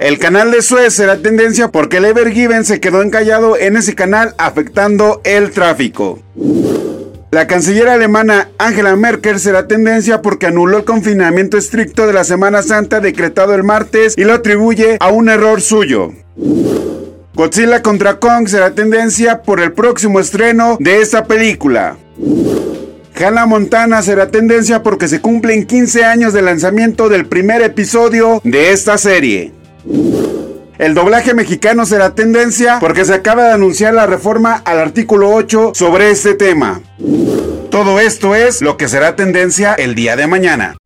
El canal de Suez será tendencia porque el Ever Given se quedó encallado en ese canal afectando el tráfico. La canciller alemana Angela Merkel será tendencia porque anuló el confinamiento estricto de la Semana Santa decretado el martes y lo atribuye a un error suyo. Godzilla contra Kong será tendencia por el próximo estreno de esta película. Hannah Montana será tendencia porque se cumplen 15 años de lanzamiento del primer episodio de esta serie. El doblaje mexicano será tendencia porque se acaba de anunciar la reforma al artículo 8 sobre este tema. Todo esto es lo que será tendencia el día de mañana.